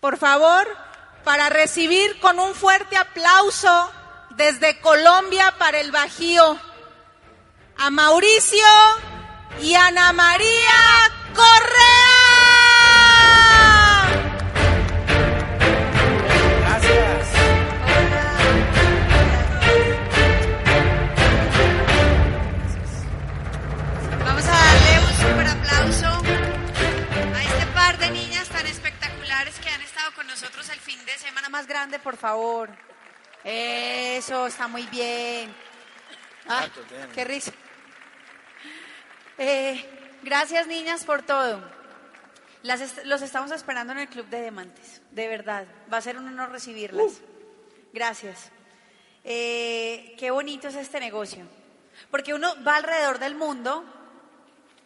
por favor, para recibir con un fuerte aplauso desde Colombia para el Bajío a Mauricio y Ana María Correa. Grande, por favor. Eso, está muy bien. Ah, qué risa. Eh, gracias, niñas, por todo. Las est- los estamos esperando en el Club de Diamantes. De verdad. Va a ser un honor recibirlas. Gracias. Eh, qué bonito es este negocio. Porque uno va alrededor del mundo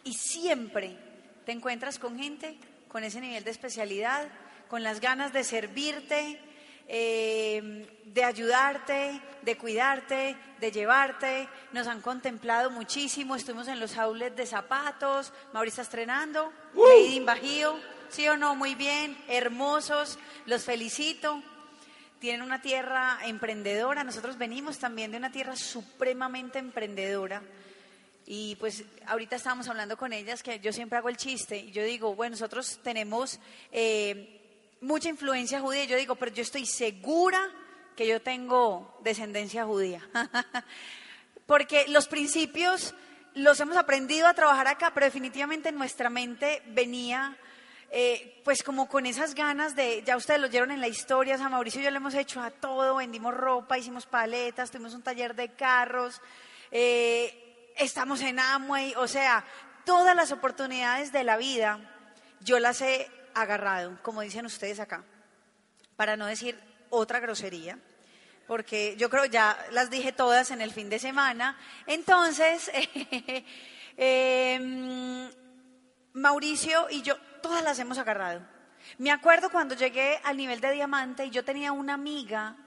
y siempre te encuentras con gente con ese nivel de especialidad, con las ganas de servirte, eh, de ayudarte, de cuidarte, de llevarte. Nos han contemplado muchísimo. Estuvimos en los outlets de zapatos. Mauri está estrenando. Lady in Bajío. ¿Sí o no? Muy bien. Hermosos. Los felicito. Tienen una tierra emprendedora. Nosotros venimos también de una tierra supremamente emprendedora. Y pues ahorita estábamos hablando con ellas que yo siempre hago el chiste y yo digo, bueno, nosotros tenemos eh, mucha influencia judía. Y yo digo, pero yo estoy segura que yo tengo descendencia judía. Porque los principios los hemos aprendido a trabajar acá, pero definitivamente en nuestra mente venía eh, pues como con esas ganas de, ya ustedes lo oyeron en la historia, a Mauricio y yo le hemos hecho a todo, vendimos ropa, hicimos paletas, tuvimos un taller de carros, eh, estamos en Amway, o sea, todas las oportunidades de la vida yo las he agarrado, como dicen ustedes acá, para no decir otra grosería, porque yo creo ya las dije todas en el fin de semana. Entonces, eh, Mauricio y yo, todas las hemos agarrado. Me acuerdo cuando llegué al nivel de diamante y yo tenía una amiga,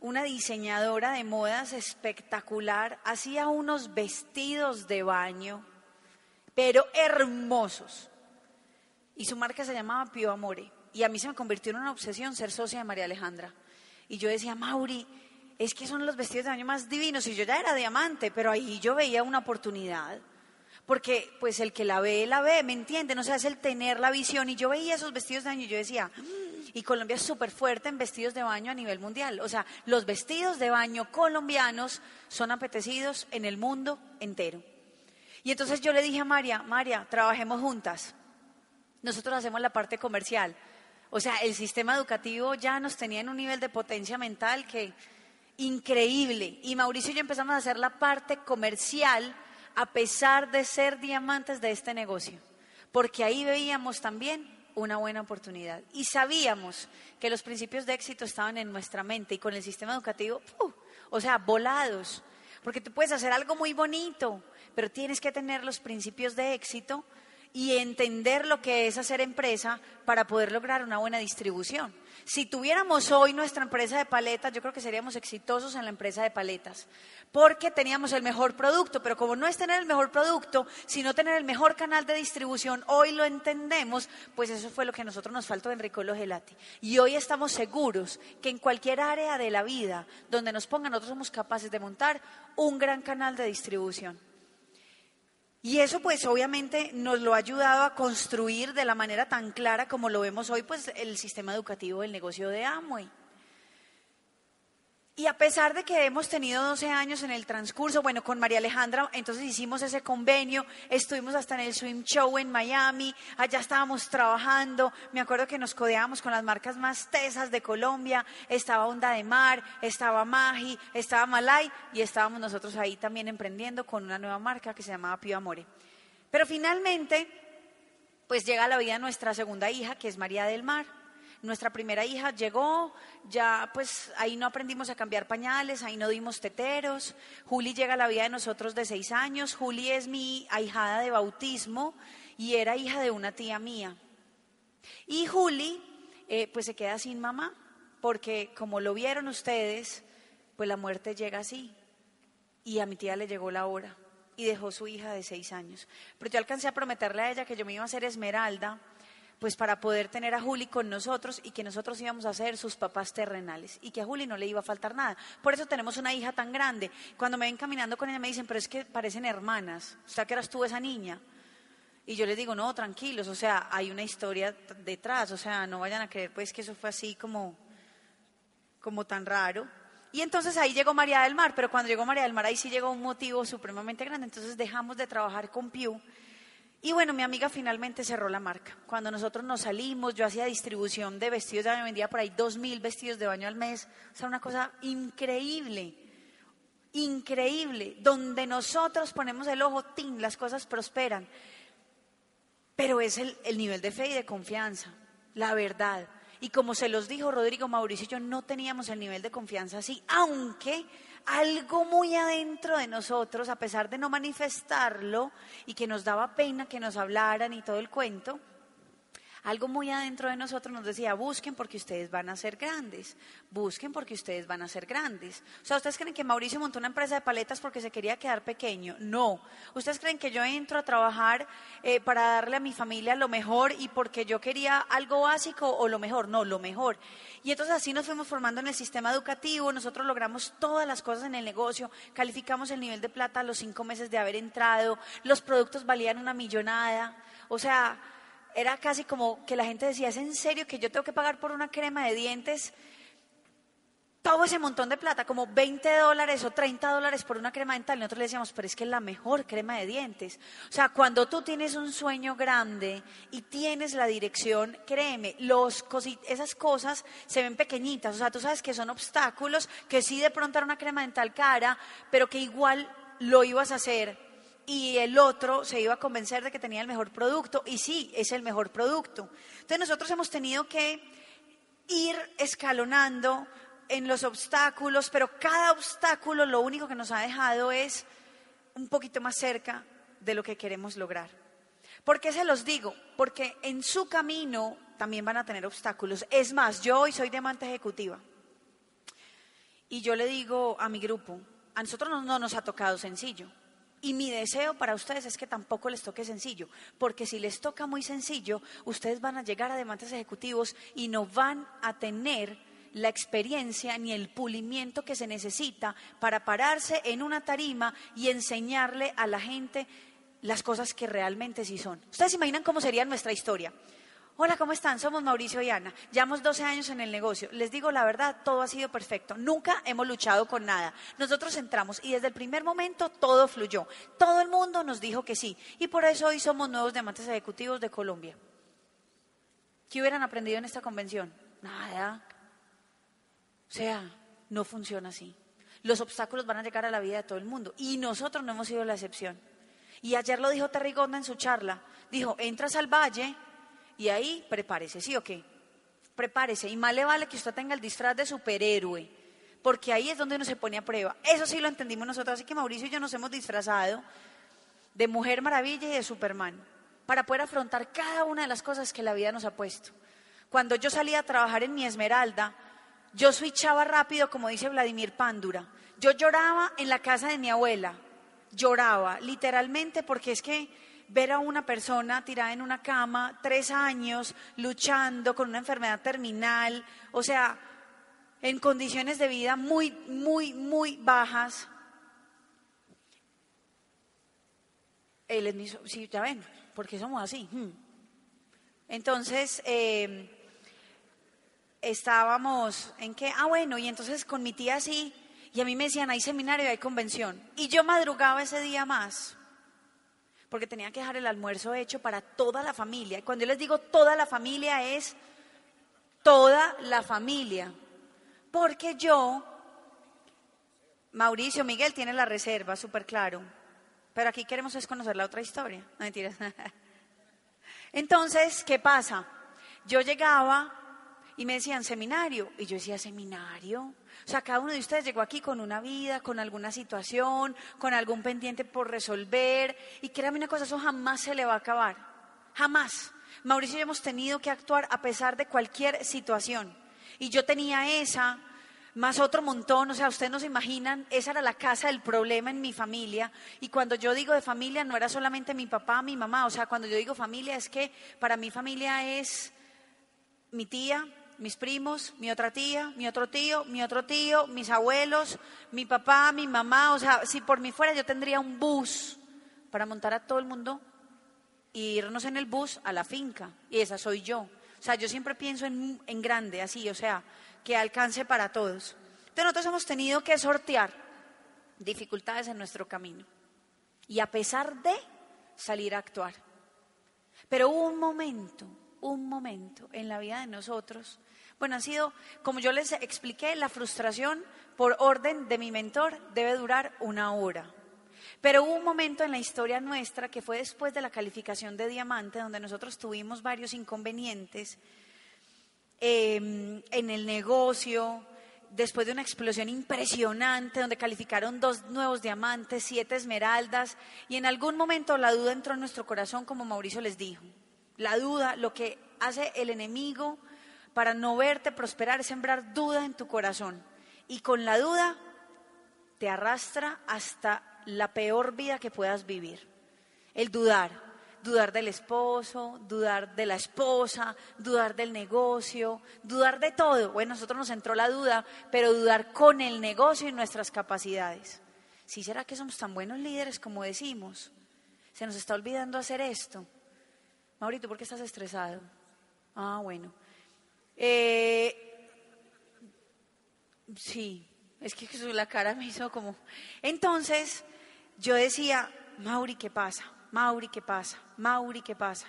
una diseñadora de modas espectacular, hacía unos vestidos de baño, pero hermosos. Y su marca se llamaba Pio Amore. Y a mí se me convirtió en una obsesión ser socia de María Alejandra. Y yo decía, Mauri, es que son los vestidos de baño más divinos. Y yo ya era diamante, pero ahí yo veía una oportunidad. Porque pues el que la ve, la ve, ¿me entienden? O sea, es el tener la visión. Y yo veía esos vestidos de baño y yo decía, "Mm", y Colombia es súper fuerte en vestidos de baño a nivel mundial. O sea, los vestidos de baño colombianos son apetecidos en el mundo entero. Y entonces yo le dije a María, María, trabajemos juntas. Nosotros hacemos la parte comercial. O sea, el sistema educativo ya nos tenía en un nivel de potencia mental que increíble. Y Mauricio y yo empezamos a hacer la parte comercial a pesar de ser diamantes de este negocio. Porque ahí veíamos también una buena oportunidad. Y sabíamos que los principios de éxito estaban en nuestra mente y con el sistema educativo, o sea, volados. Porque tú puedes hacer algo muy bonito, pero tienes que tener los principios de éxito y entender lo que es hacer empresa para poder lograr una buena distribución. Si tuviéramos hoy nuestra empresa de paletas, yo creo que seríamos exitosos en la empresa de paletas, porque teníamos el mejor producto, pero como no es tener el mejor producto, sino tener el mejor canal de distribución, hoy lo entendemos, pues eso fue lo que a nosotros nos faltó en Ricolo Gelati. Y hoy estamos seguros que en cualquier área de la vida donde nos pongan, nosotros somos capaces de montar un gran canal de distribución. Y eso pues obviamente nos lo ha ayudado a construir de la manera tan clara como lo vemos hoy pues el sistema educativo del negocio de Amway. Y a pesar de que hemos tenido 12 años en el transcurso, bueno, con María Alejandra, entonces hicimos ese convenio, estuvimos hasta en el Swim Show en Miami, allá estábamos trabajando, me acuerdo que nos codeábamos con las marcas más tesas de Colombia, estaba Onda de Mar, estaba Magi, estaba Malay y estábamos nosotros ahí también emprendiendo con una nueva marca que se llamaba Pío Amore. Pero finalmente pues llega a la vida nuestra segunda hija, que es María del Mar. Nuestra primera hija llegó, ya pues ahí no aprendimos a cambiar pañales, ahí no dimos teteros. Juli llega a la vida de nosotros de seis años. Juli es mi ahijada de bautismo y era hija de una tía mía. Y Juli eh, pues se queda sin mamá, porque como lo vieron ustedes, pues la muerte llega así. Y a mi tía le llegó la hora y dejó su hija de seis años. Pero yo alcancé a prometerle a ella que yo me iba a hacer esmeralda pues para poder tener a Juli con nosotros y que nosotros íbamos a ser sus papás terrenales y que a Juli no le iba a faltar nada. Por eso tenemos una hija tan grande. Cuando me ven caminando con ella me dicen, pero es que parecen hermanas. Sea, que eras tú esa niña. Y yo les digo, no, tranquilos, o sea, hay una historia detrás, o sea, no vayan a creer pues que eso fue así como, como tan raro. Y entonces ahí llegó María del Mar, pero cuando llegó María del Mar ahí sí llegó un motivo supremamente grande, entonces dejamos de trabajar con Pew y bueno, mi amiga finalmente cerró la marca. Cuando nosotros nos salimos, yo hacía distribución de vestidos, ya me vendía por ahí dos mil vestidos de baño al mes. O sea, una cosa increíble, increíble. Donde nosotros ponemos el ojo, ¡tin! las cosas prosperan. Pero es el, el nivel de fe y de confianza, la verdad. Y como se los dijo Rodrigo Mauricio, yo no teníamos el nivel de confianza así, aunque algo muy adentro de nosotros, a pesar de no manifestarlo y que nos daba pena que nos hablaran y todo el cuento, algo muy adentro de nosotros nos decía, busquen porque ustedes van a ser grandes, busquen porque ustedes van a ser grandes. O sea, ¿ustedes creen que Mauricio montó una empresa de paletas porque se quería quedar pequeño? No. ¿Ustedes creen que yo entro a trabajar eh, para darle a mi familia lo mejor y porque yo quería algo básico o lo mejor? No, lo mejor. Y entonces así nos fuimos formando en el sistema educativo, nosotros logramos todas las cosas en el negocio, calificamos el nivel de plata a los cinco meses de haber entrado, los productos valían una millonada. O sea, era casi como que la gente decía, ¿es en serio que yo tengo que pagar por una crema de dientes? Todo ese montón de plata, como 20 dólares o 30 dólares por una crema dental. Y nosotros le decíamos, pero es que es la mejor crema de dientes. O sea, cuando tú tienes un sueño grande y tienes la dirección, créeme, los esas cosas se ven pequeñitas. O sea, tú sabes que son obstáculos, que sí de pronto era una crema dental cara, pero que igual lo ibas a hacer y el otro se iba a convencer de que tenía el mejor producto y sí, es el mejor producto. Entonces nosotros hemos tenido que ir escalonando en los obstáculos, pero cada obstáculo lo único que nos ha dejado es un poquito más cerca de lo que queremos lograr. ¿Por qué se los digo? Porque en su camino también van a tener obstáculos. Es más, yo hoy soy diamante ejecutiva y yo le digo a mi grupo, a nosotros no nos ha tocado sencillo. Y mi deseo para ustedes es que tampoco les toque sencillo, porque si les toca muy sencillo, ustedes van a llegar a demandas ejecutivos y no van a tener la experiencia ni el pulimiento que se necesita para pararse en una tarima y enseñarle a la gente las cosas que realmente sí son. Ustedes imaginan cómo sería nuestra historia. Hola, ¿cómo están? Somos Mauricio y Ana. Llevamos 12 años en el negocio. Les digo la verdad, todo ha sido perfecto. Nunca hemos luchado con nada. Nosotros entramos y desde el primer momento todo fluyó. Todo el mundo nos dijo que sí. Y por eso hoy somos nuevos diamantes ejecutivos de Colombia. ¿Qué hubieran aprendido en esta convención? Nada. O sea, no funciona así. Los obstáculos van a llegar a la vida de todo el mundo y nosotros no hemos sido la excepción. Y ayer lo dijo Terry Gonda en su charla. Dijo, entras al valle y ahí prepárese, ¿sí o qué? Prepárese. Y más le vale que usted tenga el disfraz de superhéroe, porque ahí es donde uno se pone a prueba. Eso sí lo entendimos nosotros, así que Mauricio y yo nos hemos disfrazado de Mujer Maravilla y de Superman, para poder afrontar cada una de las cosas que la vida nos ha puesto. Cuando yo salía a trabajar en mi Esmeralda, yo switchaba rápido, como dice Vladimir Pándura. Yo lloraba en la casa de mi abuela, lloraba, literalmente, porque es que ver a una persona tirada en una cama tres años luchando con una enfermedad terminal, o sea, en condiciones de vida muy, muy, muy bajas. Él sí, ya ven, porque somos así. Hmm. Entonces, em, estábamos en qué, ah, bueno, y entonces con mi tía sí, y a mí me decían, hay seminario, hay convención. Y yo madrugaba ese día más porque tenía que dejar el almuerzo hecho para toda la familia. Y cuando yo les digo toda la familia es toda la familia. Porque yo, Mauricio, Miguel tiene la reserva, súper claro. Pero aquí queremos es conocer la otra historia. No mentiras. Entonces, ¿qué pasa? Yo llegaba y me decían seminario, y yo decía seminario. O sea, cada uno de ustedes llegó aquí con una vida, con alguna situación, con algún pendiente por resolver, y créame una cosa, eso jamás se le va a acabar. Jamás. Mauricio y hemos tenido que actuar a pesar de cualquier situación. Y yo tenía esa, más otro montón, o sea, ustedes no se imaginan, esa era la casa del problema en mi familia. Y cuando yo digo de familia, no era solamente mi papá, mi mamá, o sea, cuando yo digo familia es que para mí familia es mi tía, mis primos, mi otra tía, mi otro tío, mi otro tío, mis abuelos, mi papá, mi mamá, o sea, si por mí fuera yo tendría un bus para montar a todo el mundo y irnos en el bus a la finca, y esa soy yo. O sea, yo siempre pienso en, en grande, así, o sea, que alcance para todos. Entonces nosotros hemos tenido que sortear dificultades en nuestro camino y a pesar de salir a actuar. Pero un momento, un momento en la vida de nosotros. Bueno, ha sido, como yo les expliqué, la frustración por orden de mi mentor debe durar una hora. Pero hubo un momento en la historia nuestra que fue después de la calificación de diamante, donde nosotros tuvimos varios inconvenientes Em, en el negocio, después de una explosión impresionante donde calificaron dos nuevos diamantes, siete esmeraldas, y en algún momento la duda entró en nuestro corazón, como Mauricio les dijo. La duda, lo que hace el enemigo para no verte prosperar sembrar duda en tu corazón. Y con la duda te arrastra hasta la peor vida que puedas vivir. El dudar dudar del esposo, dudar de la esposa, dudar del negocio, dudar de todo. Bueno, nosotros nos entró la duda, pero dudar con el negocio y nuestras capacidades. ¿Sí será que somos tan buenos líderes como decimos? Se nos está olvidando hacer esto. Maurito, ¿por qué estás estresado? Ah, bueno. Eh, sí, es que la cara me hizo como... Entonces, yo decía, Mauri, ¿qué pasa? Mauri, ¿qué pasa? Mauri, ¿qué pasa?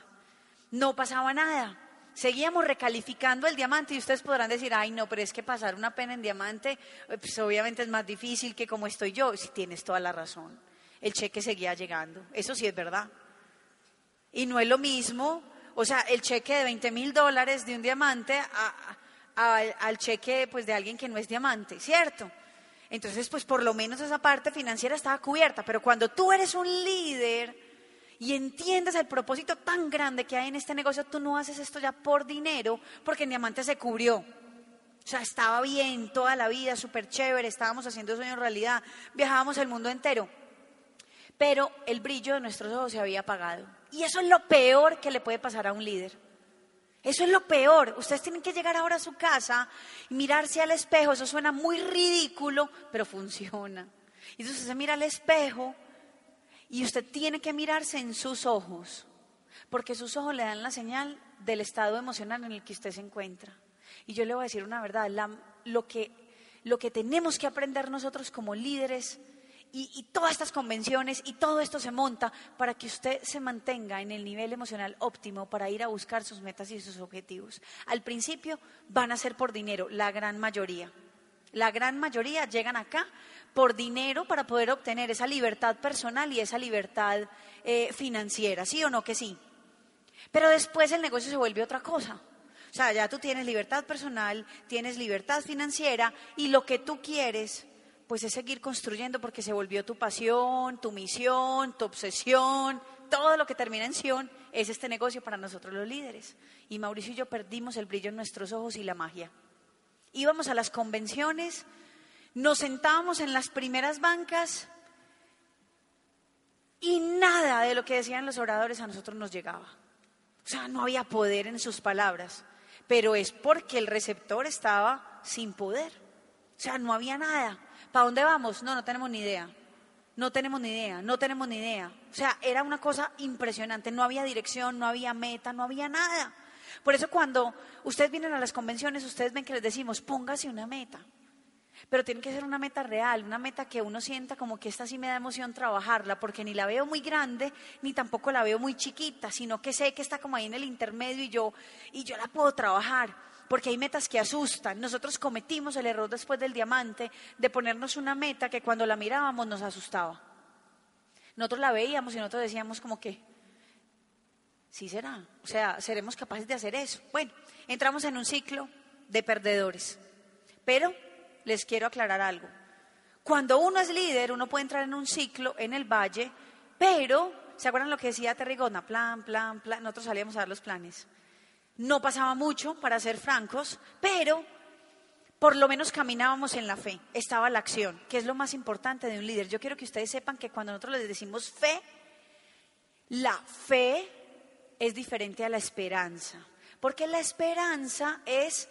No pasaba nada. Seguíamos recalificando el diamante y ustedes podrán decir, ay no, pero es que pasar una pena en diamante, pues obviamente es más difícil que como estoy yo. Si tienes toda la razón. El cheque seguía llegando. Eso sí es verdad. Y no es lo mismo, o sea, el cheque de 20 mil dólares de un diamante al cheque pues, de alguien que no es diamante, ¿cierto? Entonces, pues por lo menos esa parte financiera estaba cubierta. Pero cuando tú eres un líder, y entiendes el propósito tan grande que hay en este negocio, tú no haces esto ya por dinero, porque en Diamante se cubrió. O sea, estaba bien toda la vida, súper chévere, estábamos haciendo sueño en realidad, viajábamos el mundo entero. Pero el brillo de nuestros ojos se había apagado. Y eso es lo peor que le puede pasar a un líder. Eso es lo peor. Ustedes tienen que llegar ahora a su casa y mirarse al espejo. Eso suena muy ridículo, pero funciona. Y entonces se mira al espejo y usted tiene que mirarse en sus ojos, porque sus ojos le dan la señal del estado emocional en el que usted se encuentra. Y yo le voy a decir una verdad, lo, que, lo que tenemos que aprender nosotros como líderes y, todas estas convenciones y todo esto se monta para que usted se mantenga en el nivel emocional óptimo para ir a buscar sus metas y sus objetivos. Al principio van a ser por dinero, la gran mayoría. La gran mayoría llegan acá por dinero para poder obtener esa libertad personal y esa libertad eh, financiera, ¿sí o no que sí? Pero después el negocio se vuelve otra cosa. O sea, ya tú tienes libertad personal, tienes libertad financiera y lo que tú quieres, pues es seguir construyendo porque se volvió tu pasión, tu misión, tu obsesión, todo lo que termina en Sion es este negocio para nosotros los líderes. Y Mauricio y yo perdimos el brillo en nuestros ojos y la magia. Íbamos a las convenciones, nos sentábamos en las primeras bancas y nada de lo que decían los oradores a nosotros nos llegaba. O sea, no había poder en sus palabras, pero es porque el receptor estaba sin poder. O sea, no había nada. ¿Para dónde vamos? No, no tenemos ni idea. No tenemos ni idea, no tenemos ni idea. O sea, era una cosa impresionante. No había dirección, no había meta, no había nada. Por eso cuando ustedes vienen a las convenciones, ustedes ven que les decimos, póngase una meta. Pero tiene que ser una meta real, una meta que uno sienta como que esta sí me da emoción trabajarla, porque ni la veo muy grande, ni tampoco la veo muy chiquita, sino que sé que está como ahí en el intermedio y yo, y yo la puedo trabajar, porque hay metas que asustan. Nosotros cometimos el error después del diamante de ponernos una meta que cuando la mirábamos nos asustaba. Nosotros la veíamos y nosotros decíamos como que, Sí será. O sea, seremos capaces de hacer eso. Bueno, entramos en un ciclo de perdedores. Pero les quiero aclarar algo. Cuando uno es líder, uno puede entrar en un ciclo en el valle, pero, ¿se acuerdan lo que decía Terrigona? Plan, plan, plan. Nosotros salíamos a dar los planes. No pasaba mucho, para ser francos, pero por lo menos caminábamos en la fe, estaba la acción, que es lo más importante de un líder. Yo quiero que ustedes sepan que cuando nosotros les decimos fe, la fe es diferente a la esperanza, porque la esperanza es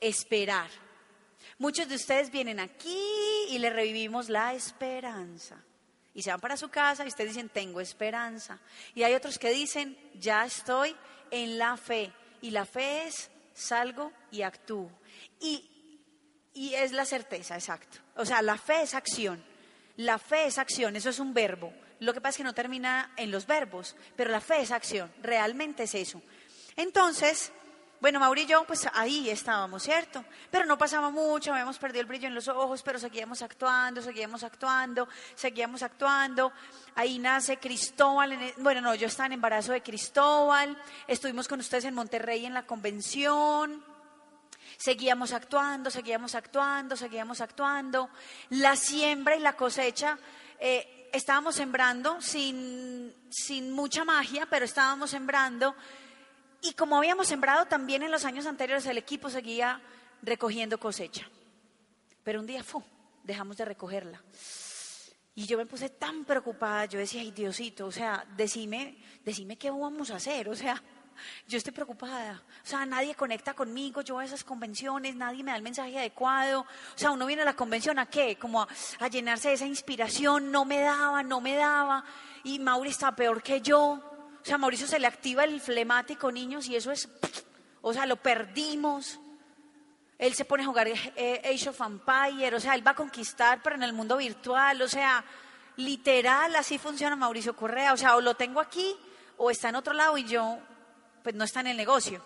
esperar. Muchos de ustedes vienen aquí y le revivimos la esperanza. Y se van para su casa y ustedes dicen, tengo esperanza. Y hay otros que dicen, ya estoy en la fe. Y la fe es, salgo y actúo. Y, y es la certeza, exacto. O sea, la fe es acción. La fe es acción, eso es un verbo. Lo que pasa es que no termina en los verbos, pero la fe es acción, realmente es eso. Entonces, bueno, Mauri yo, pues ahí estábamos, ¿cierto? Pero no pasaba mucho, habíamos perdido el brillo en los ojos, pero seguíamos actuando, seguíamos actuando, seguíamos actuando. Ahí nace Cristóbal, e, bueno, no, yo estaba en embarazo de Cristóbal, estuvimos con ustedes en Monterrey en la convención. Seguíamos actuando, seguíamos actuando, seguíamos actuando. La siembra y la cosecha eh, estábamos sembrando sin, sin mucha magia, pero estábamos sembrando. Y como habíamos sembrado también en los años anteriores, el equipo seguía recogiendo cosecha. Pero un día, fu, dejamos de recogerla. Y yo me puse tan preocupada, yo decía, ay Diosito, o sea, decime, decime qué vamos a hacer, o sea, yo estoy preocupada. O sea, nadie conecta conmigo, yo a esas convenciones, nadie me da el mensaje adecuado. O sea, uno viene a la convención a qué? Como a, llenarse de esa inspiración, no me daba, no me daba. Y Mauri está peor que yo. O sea, Mauricio se le activa el flemático, niños, y eso es, o sea, lo perdimos. Él se pone a jugar eh, Age of Empire, o sea, él va a conquistar, pero en el mundo virtual, o sea, literal, así funciona Mauricio Correa. O sea, o lo tengo aquí o está en otro lado y yo pues no está en el negocio.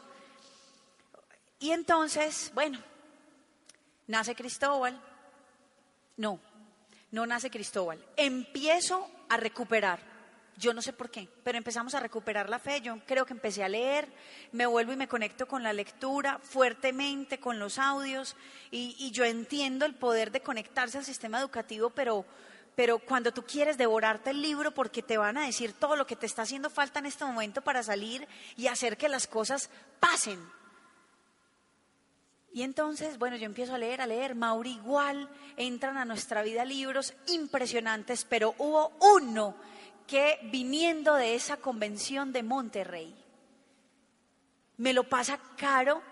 Y entonces, bueno, nace Cristóbal. No, no nace Cristóbal. Empiezo a recuperar. Yo no sé por qué, pero empezamos a recuperar la fe. Yo creo que empecé a leer, me vuelvo y me conecto con la lectura fuertemente, con los audios, y, yo entiendo el poder de conectarse al sistema educativo, pero pero cuando tú quieres devorarte el libro porque te van a decir todo lo que te está haciendo falta en este momento para salir y hacer que las cosas pasen. Y entonces, bueno, yo empiezo a leer, a leer, Mauri igual, entran a nuestra vida libros impresionantes, pero hubo uno que viniendo de esa convención de Monterrey, me lo pasa caro.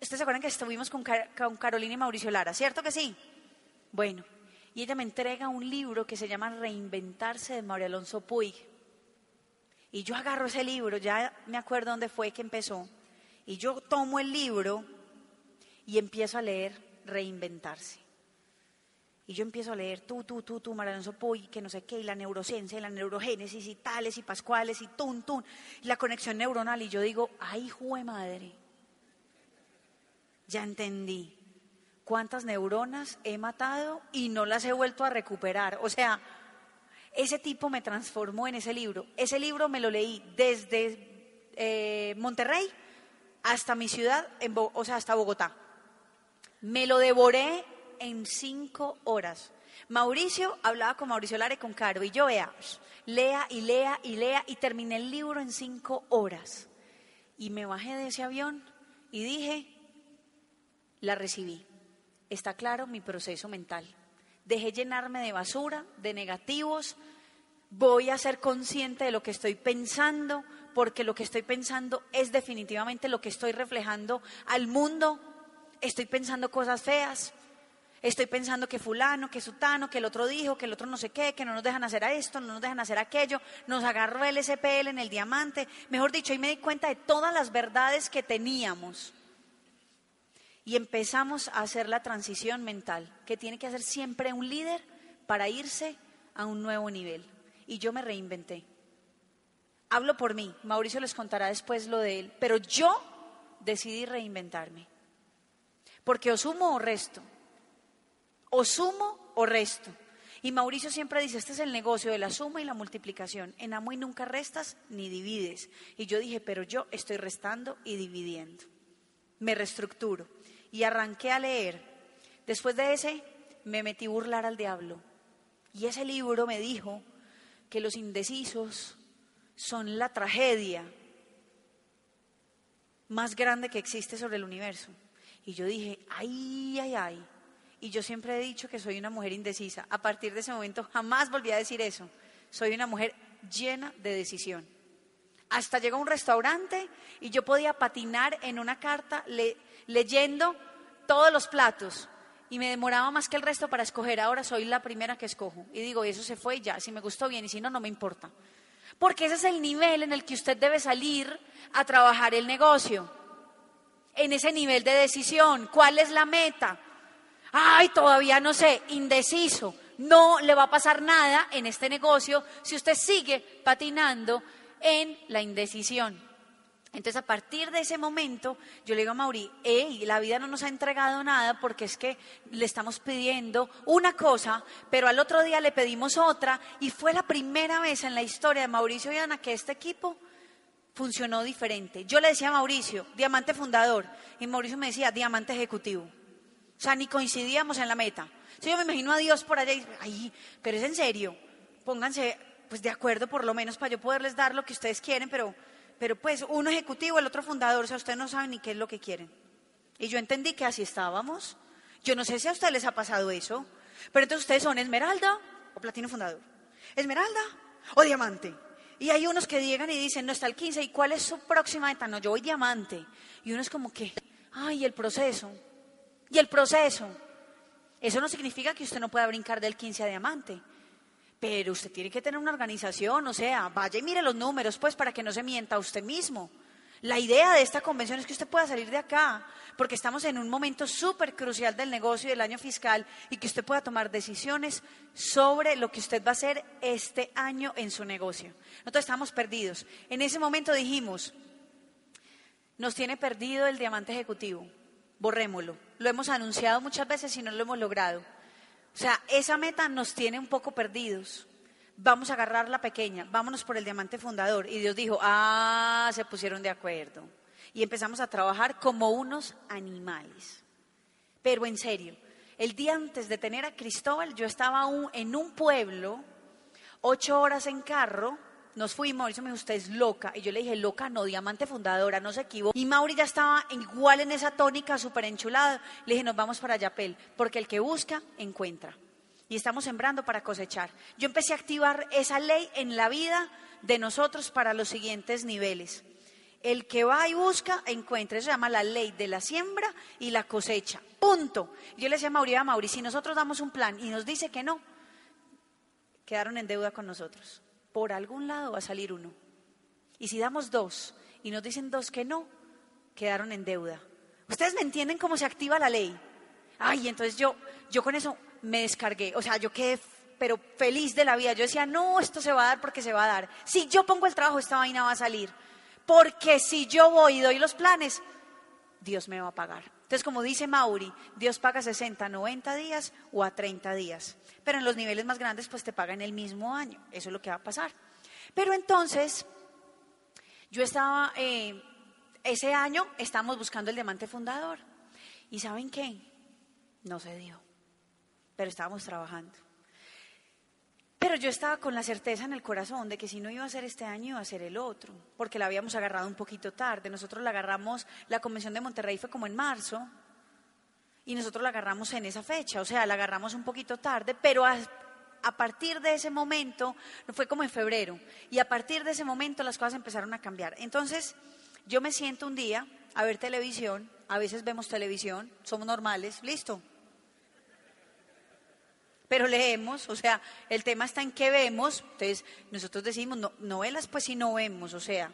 ¿Ustedes se acuerdan que estuvimos con, Carolina y Mauricio Lara, cierto que sí? Bueno, y ella me entrega un libro que se llama Reinventarse de María Alonso Puig. Y yo agarro ese libro, ya me acuerdo dónde fue que empezó, y yo tomo el libro y empiezo a leer Reinventarse. Y yo empiezo a leer tú, tú, tú, tú, María Alonso Puig, que no sé qué, y la neurociencia, y la neurogénesis, y tales, y pascuales, y tun, tun, y la conexión neuronal. Y yo digo, ay, jue madre, ya entendí cuántas neuronas he matado y no las he vuelto a recuperar. O sea, ese tipo me transformó en ese libro. Ese libro me lo leí desde eh, Monterrey hasta mi ciudad, o sea, hasta Bogotá. Me lo devoré en cinco horas. Mauricio hablaba con Mauricio Lara y con Caro, y yo vea, lea y lea y lea, y terminé el libro en cinco horas. Y me bajé de ese avión y dije, la recibí está claro mi proceso mental. Dejé llenarme de basura, de negativos, voy a ser consciente de lo que estoy pensando, porque lo que estoy pensando es definitivamente lo que estoy reflejando al mundo. Estoy pensando cosas feas, estoy pensando que fulano, que sutano, que el otro dijo, que el otro no sé qué, que no nos dejan hacer esto, no nos dejan hacer aquello, nos agarró el SPL en el diamante. Mejor dicho, ahí me di cuenta de todas las verdades que teníamos y empezamos a hacer la transición mental que tiene que hacer siempre un líder para irse a un nuevo nivel. Y yo me reinventé. Hablo por mí, Mauricio les contará después lo de él, pero yo decidí reinventarme. Porque o sumo o resto, o sumo o resto. Y Mauricio siempre dice, este es el negocio de la suma y la multiplicación. En amo y nunca restas ni divides. Y yo dije, pero yo estoy restando y dividiendo. Me reestructuro. Y arranqué a leer. Después de ese, me metí a burlar al diablo. Y ese libro me dijo que los indecisos son la tragedia más grande que existe sobre el universo. Y yo dije, ay, ay, ay. Y yo siempre he dicho que soy una mujer indecisa. A partir de ese momento jamás volví a decir eso. Soy una mujer llena de decisión. Hasta llegó a un restaurante y yo podía patinar en una carta leyendo todos los platos y me demoraba más que el resto para escoger. Ahora soy la primera que escojo. Y digo, eso se fue ya. Si me gustó bien y si no, no me importa. Porque ese es el nivel en el que usted debe salir a trabajar el negocio. En ese nivel de decisión. ¿Cuál es la meta? Ay, todavía no sé, indeciso. No le va a pasar nada en este negocio si usted sigue patinando en la indecisión. Entonces, a partir de ese momento, yo le digo a Mauri, hey, la vida no nos ha entregado nada porque es que le estamos pidiendo una cosa, pero al otro día le pedimos otra, y fue la primera vez en la historia de Mauricio y Ana que este equipo funcionó diferente. Yo le decía a Mauricio, diamante fundador, y Mauricio me decía, diamante ejecutivo. O sea, ni coincidíamos en la meta. yo me imagino a Dios por allá y ay, pero es en serio, pónganse pues de acuerdo por lo menos para yo poderles dar lo que ustedes quieren, pero, pero pues uno ejecutivo, el otro fundador, o sea, ustedes no saben ni qué es lo que quieren. Y yo entendí que así estábamos. Yo no sé si a ustedes les ha pasado eso, pero entonces ustedes son esmeralda o platino fundador. Esmeralda o diamante. Y hay unos que llegan y dicen, no está el 15, ¿y cuál es su próxima meta? No, yo voy diamante. Y uno es como que, ay, el proceso. Y el proceso. Eso no significa que usted no pueda brincar del 15 a diamante. Pero usted tiene que tener una organización, o sea, vaya y mire los números, pues, para que no se mienta usted mismo. La idea de esta convención es que usted pueda salir de acá, porque estamos en un momento súper crucial del negocio y del año fiscal y que usted pueda tomar decisiones sobre lo que usted va a hacer este año en su negocio. Nosotros estamos perdidos. En ese momento dijimos, nos tiene perdido el diamante ejecutivo borrémoslo. Lo hemos anunciado muchas veces y no lo hemos logrado. O sea, esa meta nos tiene un poco perdidos. Vamos a agarrar la pequeña, vámonos por el diamante fundador. Y Dios dijo, ah, se pusieron de acuerdo. Y empezamos a trabajar como unos animales. Pero en serio, el día antes de tener a Cristóbal, yo estaba en un pueblo, ocho horas en carro, nos fuimos, y me dijo, usted es loca. Y yo le dije, loca, no, diamante fundadora, no se equivoca. Y Mauri ya estaba igual en esa tónica, súper enchulado. Le dije, nos vamos para Yapel, porque el que busca, encuentra. Y estamos sembrando para cosechar. Yo empecé a activar esa ley en la vida de nosotros para los siguientes niveles. El que va y busca, encuentra. Eso se llama la ley de la siembra y la cosecha. Punto. Yo le decía a Mauri, a Mauri, si nosotros damos un plan y nos dice que no, quedaron en deuda con nosotros por algún lado va a salir uno. Y si damos dos y nos dicen dos que no, quedaron en deuda. ¿Ustedes me entienden cómo se activa la ley? Ay, entonces yo, yo con eso me descargué. O sea, yo quedé pero feliz de la vida. Yo decía, no, esto se va a dar porque se va a dar. Si yo pongo el trabajo, esta vaina va a salir. Porque si yo voy y doy los planes, Dios me va a pagar. Entonces, como dice Mauri, Dios paga 60, 90 días o a 30 días pero en los niveles más grandes pues te pagan el mismo año, eso es lo que va a pasar. Pero entonces, yo estaba, eh, ese año estamos buscando el diamante fundador y ¿saben qué? No se dio, pero estábamos trabajando. Pero yo estaba con la certeza en el corazón de que si no iba a ser este año, iba a ser el otro, porque la habíamos agarrado un poquito tarde. Nosotros la agarramos, la convención de Monterrey fue como en marzo, y nosotros la agarramos en esa fecha, o sea, la agarramos un poquito tarde, pero a, partir de ese momento, fue como en febrero, y a partir de ese momento las cosas empezaron a cambiar. Entonces, yo me siento un día a ver televisión, a veces vemos televisión, somos normales, listo. Pero leemos, o sea, el tema está en qué vemos, entonces nosotros decimos, no, novelas pues si no vemos, o sea,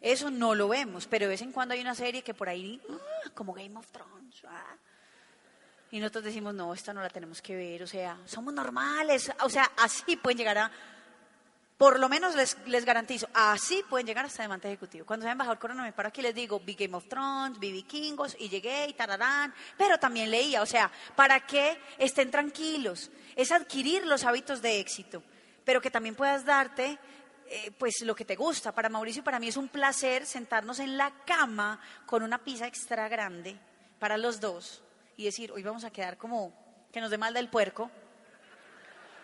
eso no lo vemos, pero de vez en cuando hay una serie que por ahí, ah, como Game of Thrones, ah, y nosotros decimos, no, esta no la tenemos que ver, o sea, somos normales, o sea, así pueden llegar a Por lo menos les, les garantizo, así pueden llegar hasta diamante ejecutivo. Cuando sea embajador corona me paro aquí les digo, vi Game of Thrones, vi Vikingos, y llegué y tararán, pero también leía, o sea, para que estén tranquilos, es adquirir los hábitos de éxito, pero que también puedas darte eh, pues lo que te gusta. Para Mauricio y para mí es un placer sentarnos en la cama con una pizza extra grande para los dos y decir, hoy vamos a quedar como que nos dé mal del puerco,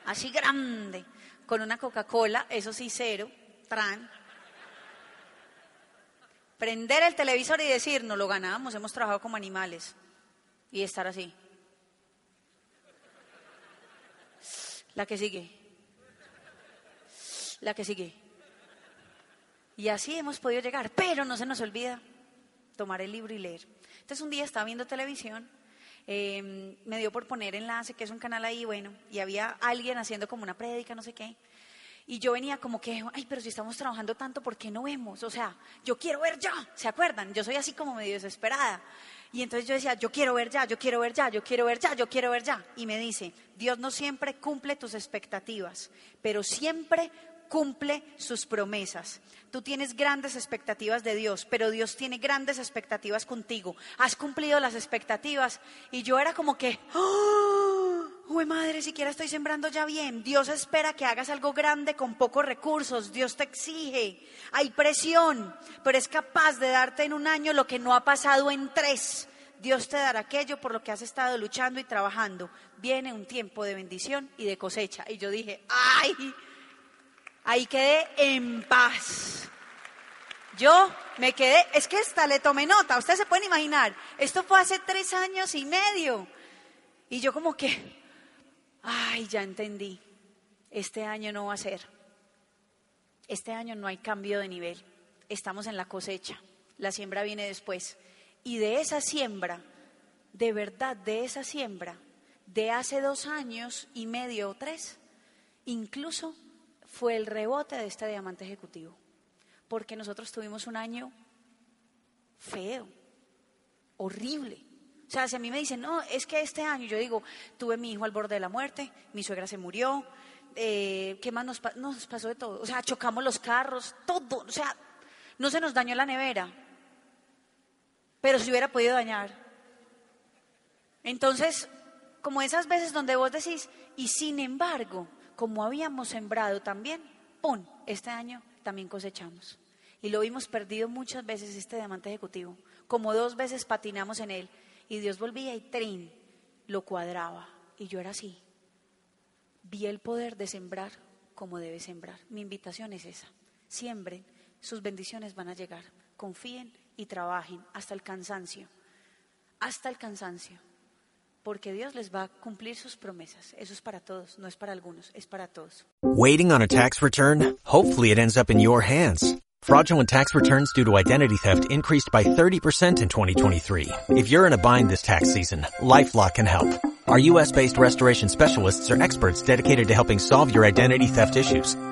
así grande con una Coca-Cola, eso sí, cero, tran. Prender el televisor y decir, no lo ganamos, hemos trabajado como animales. Y estar así. La que sigue. La que sigue. Y así hemos podido llegar, pero no se nos olvida tomar el libro y leer. Entonces un día estaba viendo televisión Em, me dio por poner enlace, que es un canal ahí, bueno, y había alguien haciendo como una prédica, no sé qué. Y yo venía como que, ay, pero si estamos trabajando tanto, ¿por qué no vemos? O sea, yo quiero ver ya, ¿se acuerdan? Yo soy así como medio desesperada. Y entonces yo decía, yo quiero ver ya, yo quiero ver ya, yo quiero ver ya, yo quiero ver ya. Y me dice, Dios no siempre cumple tus expectativas, pero siempre cumple sus promesas. Tú tienes grandes expectativas de Dios, pero Dios tiene grandes expectativas contigo. Has cumplido las expectativas y yo era como que, ¡oh! Uy, madre, siquiera estoy sembrando ya bien. Dios espera que hagas algo grande con pocos recursos. Dios te exige. Hay presión, pero es capaz de darte en un año lo que no ha pasado en tres. Dios te dará aquello por lo que has estado luchando y trabajando. Viene un tiempo de bendición y de cosecha. Y yo dije, ay, Ahí quedé en paz. Yo me quedé, es que esta le tomé nota, ustedes se pueden imaginar, esto fue hace tres años y medio. Y yo como que, ay, ya entendí, este año no va a ser. Este año no hay cambio de nivel, estamos en la cosecha, la siembra viene después. Y de esa siembra, de verdad, de esa siembra, de hace dos años y medio o tres, incluso fue el rebote de este diamante ejecutivo, porque nosotros tuvimos un año feo, horrible. O sea, si a mí me dicen, no, es que este año, yo digo, tuve mi hijo al borde de la muerte, mi suegra se murió, eh, ¿qué más nos, nos pasó de todo? O sea, chocamos los carros, todo, o sea, no se nos dañó la nevera, pero se hubiera podido dañar. Entonces, como esas veces donde vos decís, y sin embargo, como habíamos sembrado también, ¡pum! Este año también cosechamos. Y lo vimos perdido muchas veces este diamante ejecutivo. Como dos veces patinamos en él y Dios volvía y trin, lo cuadraba. Y yo era así. Vi el poder de sembrar como debe sembrar. Mi invitación es esa. Siembren, sus bendiciones van a llegar. Confíen y trabajen hasta el cansancio. Hasta el cansancio porque Dios les va a cumplir sus promesas. Eso es para todos, no es para algunos, es para todos. Waiting on a tax return? Hopefully it ends up in your hands. Fraudulent tax returns due to identity theft increased by 30% in 2023. If you're in a bind this tax season, LifeLock can help. Our US-based restoration specialists are experts dedicated to helping solve your identity theft issues.